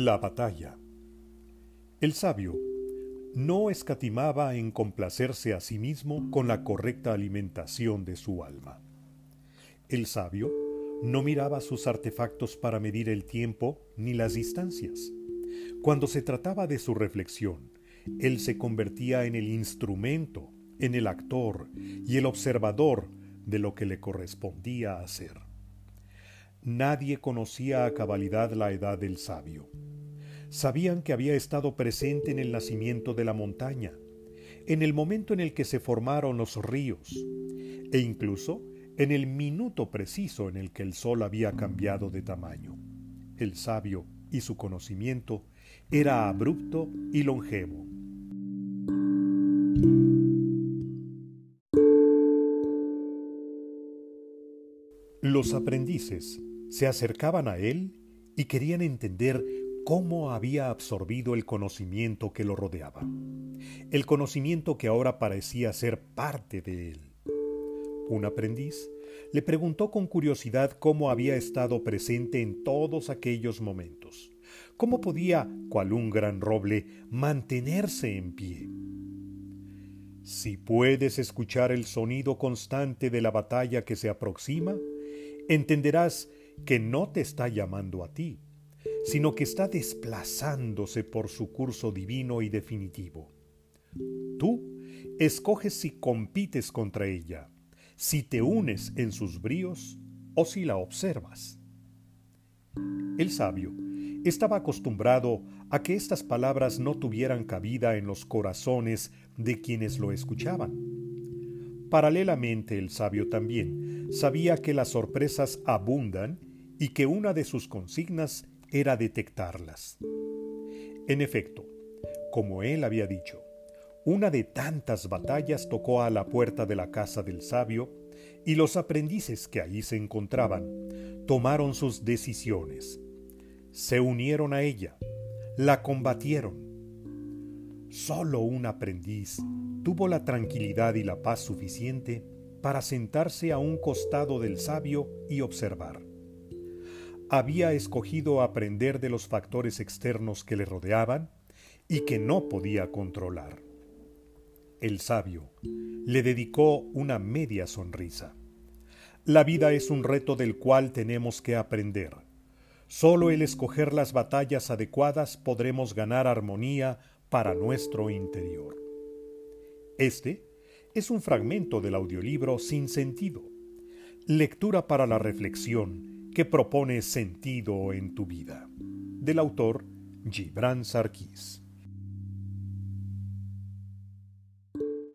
La batalla. El sabio no escatimaba en complacerse a sí mismo con la correcta alimentación de su alma. El sabio no miraba sus artefactos para medir el tiempo ni las distancias. Cuando se trataba de su reflexión, él se convertía en el instrumento, en el actor y el observador de lo que le correspondía hacer. Nadie conocía a cabalidad la edad del sabio. Sabían que había estado presente en el nacimiento de la montaña, en el momento en el que se formaron los ríos, e incluso en el minuto preciso en el que el sol había cambiado de tamaño. El sabio y su conocimiento era abrupto y longevo. Los aprendices se acercaban a él y querían entender cómo había absorbido el conocimiento que lo rodeaba, el conocimiento que ahora parecía ser parte de él. Un aprendiz le preguntó con curiosidad cómo había estado presente en todos aquellos momentos, cómo podía, cual un gran roble, mantenerse en pie. Si puedes escuchar el sonido constante de la batalla que se aproxima, entenderás que no te está llamando a ti, sino que está desplazándose por su curso divino y definitivo. Tú escoges si compites contra ella, si te unes en sus bríos o si la observas. El sabio estaba acostumbrado a que estas palabras no tuvieran cabida en los corazones de quienes lo escuchaban. Paralelamente el sabio también sabía que las sorpresas abundan y que una de sus consignas era detectarlas. En efecto, como él había dicho, una de tantas batallas tocó a la puerta de la casa del sabio y los aprendices que allí se encontraban tomaron sus decisiones. Se unieron a ella, la combatieron. Solo un aprendiz tuvo la tranquilidad y la paz suficiente para sentarse a un costado del sabio y observar había escogido aprender de los factores externos que le rodeaban y que no podía controlar. El sabio le dedicó una media sonrisa. La vida es un reto del cual tenemos que aprender. Solo el escoger las batallas adecuadas podremos ganar armonía para nuestro interior. Este es un fragmento del audiolibro Sin Sentido, lectura para la reflexión que propone sentido en tu vida. Del autor Gibran Sarkis.